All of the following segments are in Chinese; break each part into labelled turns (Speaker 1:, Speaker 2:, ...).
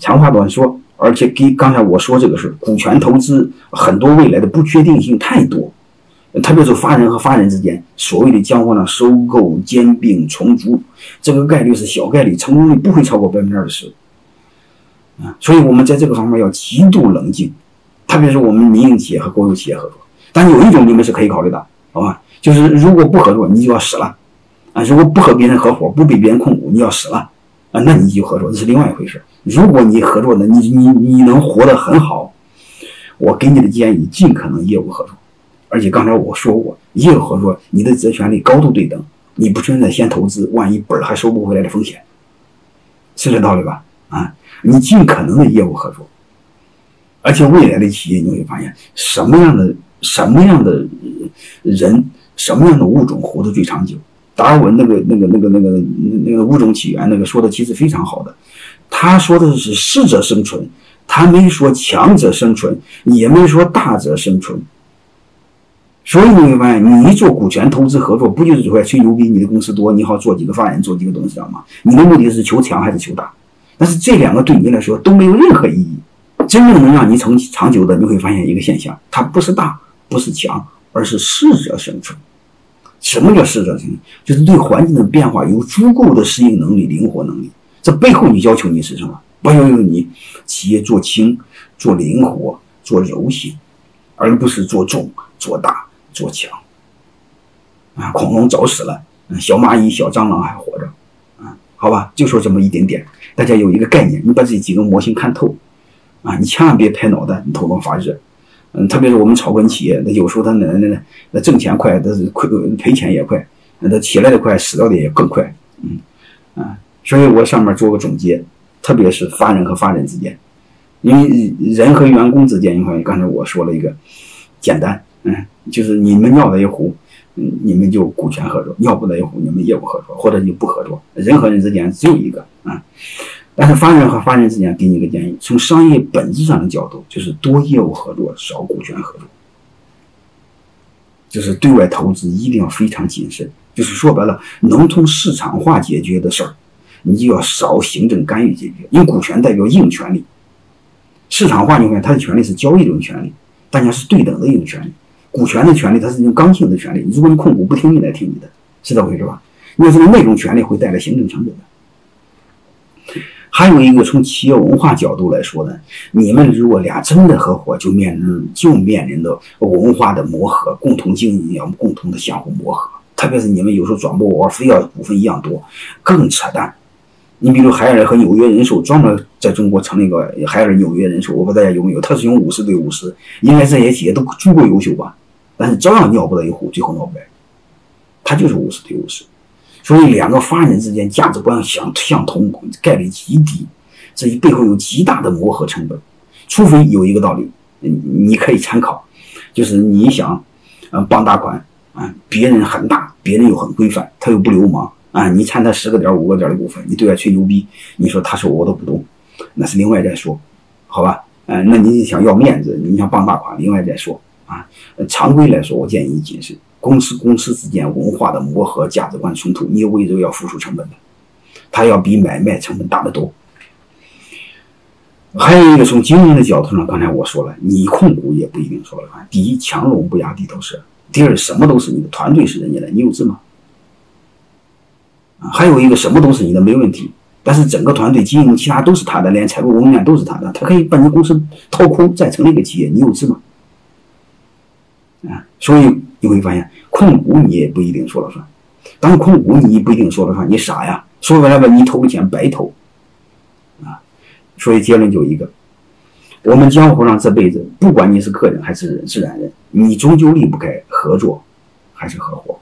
Speaker 1: 长话短说，而且给刚才我说这个事股权投资，很多未来的不确定性太多，特别是法人和法人之间所谓的江湖上收购、兼并、重组，这个概率是小概率，成功率不会超过百分之二十。啊，所以我们在这个方面要极度冷静，特别是我们民营企业和国有企业合作。但有一种你们是可以考虑的，好吧？就是如果不合作，你就要死了，啊，如果不和别人合伙，不被别人控股，你要死了，啊，那你就合作，这是另外一回事。如果你合作的，你你你能活得很好，我给你的建议，尽可能业务合作。而且刚才我说过，业务合作，你的责权利高度对等，你不存在先投资，万一本儿还收不回来的风险，是这道理吧？啊，你尽可能的业务合作。而且未来的企业你会发现，什么样的什么样的人，什么样的物种活得最长久？达尔文那个那个那个那个那个物种起源那个说的其实非常好的。他说的是适者生存，他没说强者生存，也没说大者生存。所以你会发现，你一做股权投资合作，不就是出来吹牛逼？你的公司多，你好做几个法人，做几个董事长吗？你的目的是求强还是求大？但是这两个对你来说都没有任何意义。真正能让你长长久的，你会发现一个现象：它不是大，不是强，而是适者生存。什么叫适者生存？就是对环境的变化有足够的适应能力、灵活能力。这背后你要求你是什么？不要求你企业做轻、做灵活、做柔性，而不是做重、做大、做强。啊，恐龙早死了，小蚂蚁、小蟑螂还活着。啊，好吧，就说这么一点点，大家有一个概念。你把这几个模型看透，啊，你千万别拍脑袋，你头脑发热。嗯，特别是我们草根企业，那有时候他那那那挣钱快，但是亏赔钱也快，那他起来的快，死掉的也更快。嗯，啊。所以我上面做个总结，特别是法人和法人之间，因为人和员工之间，你看刚才我说了一个简单，嗯，就是你们尿在一壶，嗯，你们就股权合作；尿不在一壶，你们业务合作，或者你不合作。人和人之间只有一个啊，但是法人和法人之间，给你一个建议：从商业本质上的角度，就是多业务合作，少股权合作，就是对外投资一定要非常谨慎。就是说白了，能从市场化解决的事儿。你就要少行政干预解决，因为股权代表硬权利，市场化你看它的权利是交易这种权利，大家是对等的一种权利。股权的权利它是一种刚性的权利，如果你控股不听你的，听你的，是这回事吧？你要是那种权利会带来行政成本的。还有一个从企业文化角度来说呢，你们如果俩真的合伙，就面临就面临着文化的磨合，共同经营要共同的相互磨合，特别是你们有时候转不弯，非要股份一样多，更扯淡。你比如海尔和纽约人寿专门在中国成立个海尔纽约人寿，我不知道大家有没有？他是用五十对五十，应该这些企业都足够优秀吧？但是照样尿不到一壶，最后闹不来。他就是五十对五十，所以两个法人之间价值观相相同概率极低，这背后有极大的磨合成本。除非有一个道理，你可以参考，就是你想，嗯，傍大款啊，别人很大，别人又很规范，他又不流氓。啊，你参他十个点、五个点的股份，你对外吹牛逼，你说他说我都不懂，那是另外再说，好吧？嗯，那你想要面子，你想傍大款，另外再说啊。常规来说，我建议你谨慎。公司公司之间文化的磨合、价值观冲突，你为这个要付出成本的，它要比买卖成本大得多。还有一个从经营的角度上，刚才我说了，你控股也不一定说了算。第一，强龙不压地头蛇；第二，什么都是你的，团队是人家的，你有志吗？还有一个什么都是你的没问题，但是整个团队经营其他都是他的，连财务文件都是他的，他可以把你公司掏空再成立一个企业，你有资吗？啊，所以你会发现控股你也不一定说了算，当控股你不一定说了算，你傻呀？说白了吧，你投的钱白投，啊，所以结论就一个，我们江湖上这辈子，不管你是个人还是自然人，你终究离不开合作还是合伙。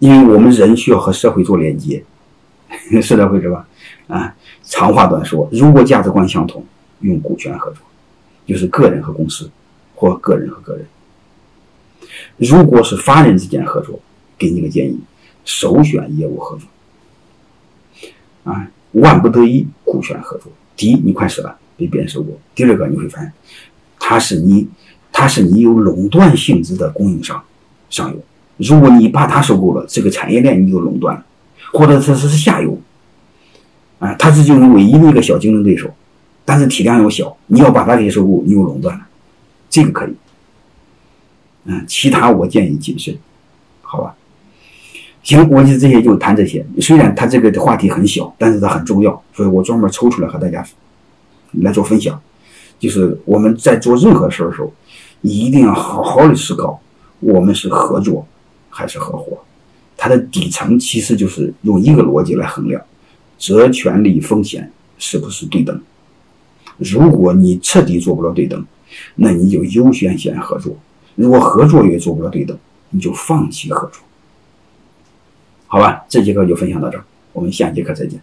Speaker 1: 因为我们人需要和社会做连接，是这回事吧？啊，长话短说，如果价值观相同，用股权合作，就是个人和公司，或个人和个人。如果是法人之间合作，给你个建议，首选业务合作。啊，万不得已，股权合作。第一，你快死了，被别人收购；第二个，你会发现，他是你，他是你有垄断性质的供应商，上游。如果你把它收购了，这个产业链你就垄断了，或者它是下游，啊，它是就是唯一的一个小竞争对手，但是体量又小，你要把它给收购，你又垄断了，这个可以。嗯，其他我建议谨慎，好吧？行，我就这些就谈这些。虽然它这个话题很小，但是它很重要，所以我专门抽出来和大家来做分享。就是我们在做任何事儿的时候，你一定要好好的思考，我们是合作还是合伙。它的底层其实就是用一个逻辑来衡量，责权利风险是不是对等。如果你彻底做不了对等，那你就优先选合作；如果合作也做不了对等，你就放弃合作。好吧，这节课就分享到这儿，我们下节课再见。